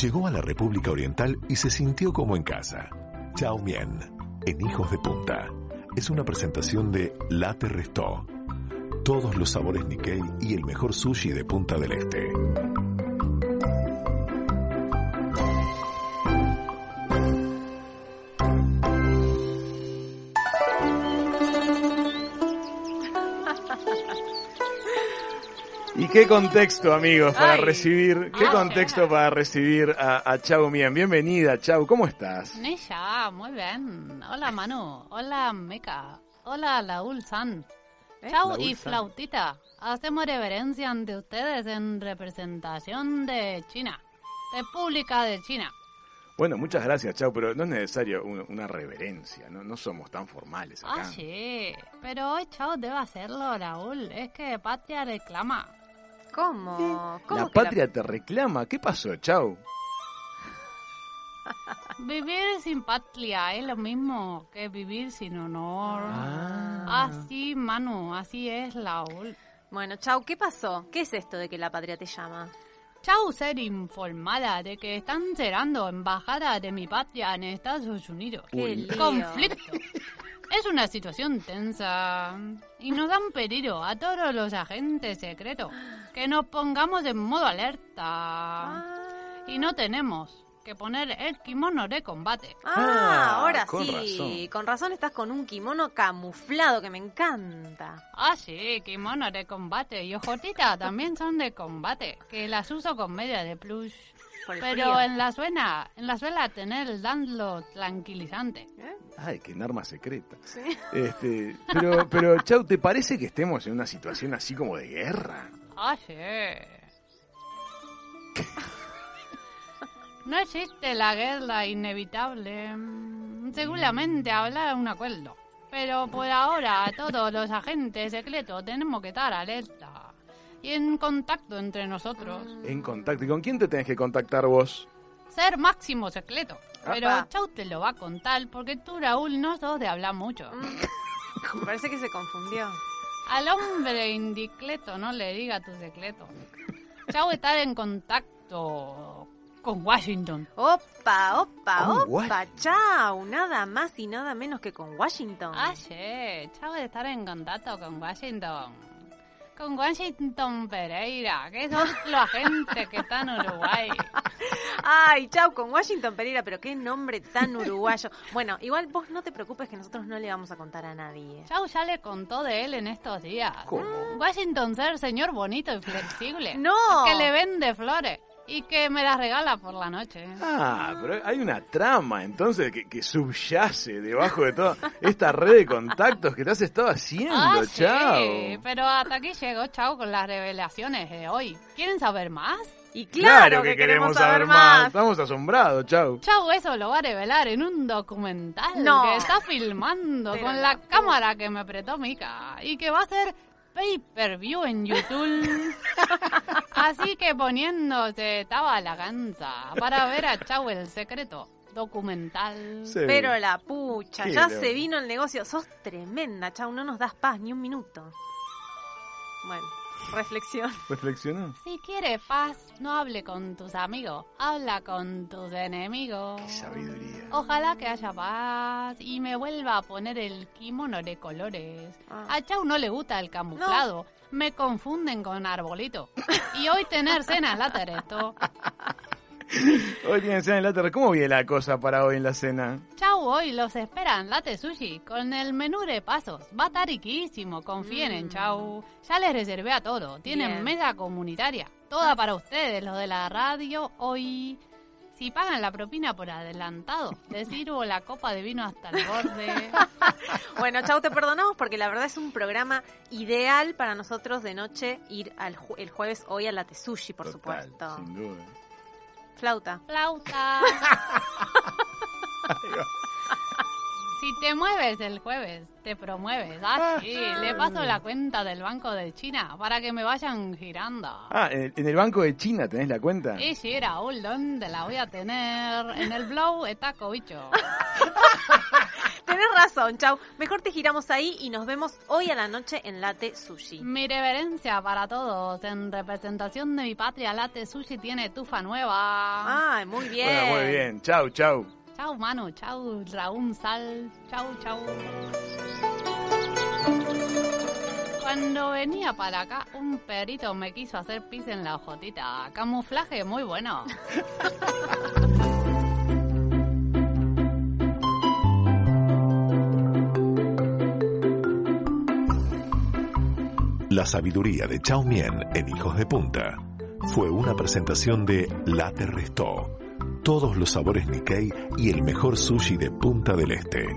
Llegó a la República Oriental y se sintió como en casa. Chao Mien, en Hijos de Punta. Es una presentación de Late Resto. Todos los sabores Nikkei y el mejor sushi de Punta del Este. Qué contexto, amigos, para Ay. recibir, qué Ah, contexto para recibir a, a Chau Mien? Bienvenida, Chau, ¿cómo estás? Nisha, muy bien. Hola Manu, hola Meca, hola Laúl San. Chau Laúl y San. Flautita, hacemos reverencia ante ustedes en representación de China, República de China. Bueno, muchas gracias, Chau, pero no es necesario un- una reverencia, ¿no? No somos tan formales acá. Ah, sí, pero hoy Chau debe hacerlo, Raúl, es que Patria reclama. ¿Cómo? ¿Cómo La patria te reclama. ¿Qué pasó, Chau? Vivir sin patria es lo mismo que vivir sin honor. Ah. Así, Manu, así es, Raúl. Bueno, Chau, ¿qué pasó? ¿Qué es esto de que la patria te llama? Chau ser informada de que están cerrando embajada de mi patria en Estados Unidos. Qué lío. Conflicto. Es una situación tensa y nos han pedido a todos los agentes secretos que nos pongamos en modo alerta Ah, y no tenemos que poner el kimono de combate. Ah, Ah, ahora con sí. razón. Con razón estás con un kimono camuflado que me encanta. Ah, sí, kimono de combate y ojotita también son de combate, que las uso con media de plush. Por el Pero frío. en la suena, en la suela tener el danlo tranquilizante. ¿Eh? Ay, qué arma secreta. Sí. Este, pero, pero, Chau, ¿te parece que estemos en una situación así como de guerra? Ah, sí. No existe la guerra inevitable. Mm, Seguramente habrá un acuerdo. Pero por ahora todos los agentes secretos tenemos que estar alerta y en contacto entre nosotros. En contacto. ¿Y con quién te tenés que contactar vos? Ser máximo secreto. Pero Apa. Chau te lo va a contar porque tú, Raúl, no sos de hablar mucho. Me parece que se confundió. Al hombre indiscreto no le diga tu secreto. Chau estar en contacto con Washington. Opa, opa, ¿Con opa, chau. Nada más y nada menos que con Washington. Ah, sí. Chau de estar en contacto con Washington. Con Washington Pereira, que es otro agente que está en Uruguay. Ay, chau, con Washington Pereira, pero qué nombre tan uruguayo. Bueno, igual vos no te preocupes que nosotros no le vamos a contar a nadie. Chau ya le contó de él en estos días. ¿Cómo? Washington ser señor bonito y flexible. No. Que le vende flores y que me las regala por la noche. Ah, pero hay una trama entonces que, que subyace debajo de toda esta red de contactos que te has estado haciendo, Ah, sí, Chau. pero hasta aquí llegó Chau con las revelaciones de hoy. ¿Quieren saber más? Y claro, que, queremos saber más. Estamos asombrados, Chau. Chau eso lo va a revelar en un documental No. que está filmando Pero con la cámara que me prestó Mica y que va a ser pay-per-view en YouTube. Así que poniéndose estaba la ganza para ver a Chau el secreto documental. Sí. Pero la pucha, Qué ya loco. se vino el negocio. Sos tremenda, chau, no nos das paz ni un minuto. Bueno, reflexión. ¿Reflexionó? Si quieres paz, no hable con tus amigos, habla con tus enemigos. Qué sabiduría. Ojalá que haya paz y me vuelva a poner el kimono de colores. Ah. A Chau no le gusta el camuflado. Me confunden con arbolito. Y hoy tener cena en la Teresto. Hoy tienen cena en la terra. ¿Cómo viene la cosa para hoy en la cena? Chau, hoy los esperan Late Sushi con el menú de pasos. Va a estar riquísimo, confíen en Mm. Chau. Ya les reservé a todo. Tienen Bien. mesa comunitaria. Toda para ustedes, los de la radio, hoy. Si pagan la propina por adelantado, les sirvo la copa de vino hasta el borde. Bueno, chau, te perdonamos porque la verdad es un programa ideal para nosotros de noche ir al ju- el jueves hoy a la Tesushi, por Total, supuesto. Sin duda. Flauta. Flauta. Si te mueves el jueves, te promueves. Ah, sí, le paso la cuenta del Banco de China para que me vayan girando. Ah, en el Banco de China tenés la cuenta. Y sí, Raúl, ¿dónde la voy a tener? En el blow está cobicho. Razón, chau. Mejor te giramos ahí y nos vemos hoy a la noche en Late Sushi. Mi reverencia para todos. En representación de mi patria, Late Sushi tiene tufa nueva. Ay, muy bien. Bueno, muy bien. Chau, chau. Chau, Manu. Chau, Raúl Sal. Chau, chau. Cuando venía para acá, un perito me quiso hacer pis en la ojotita. Camuflaje muy bueno. La sabiduría de Chao Mien en Hijos de Punta fue una presentación de Late Restó. Todos los sabores Nikkei y el mejor sushi de Punta del Este.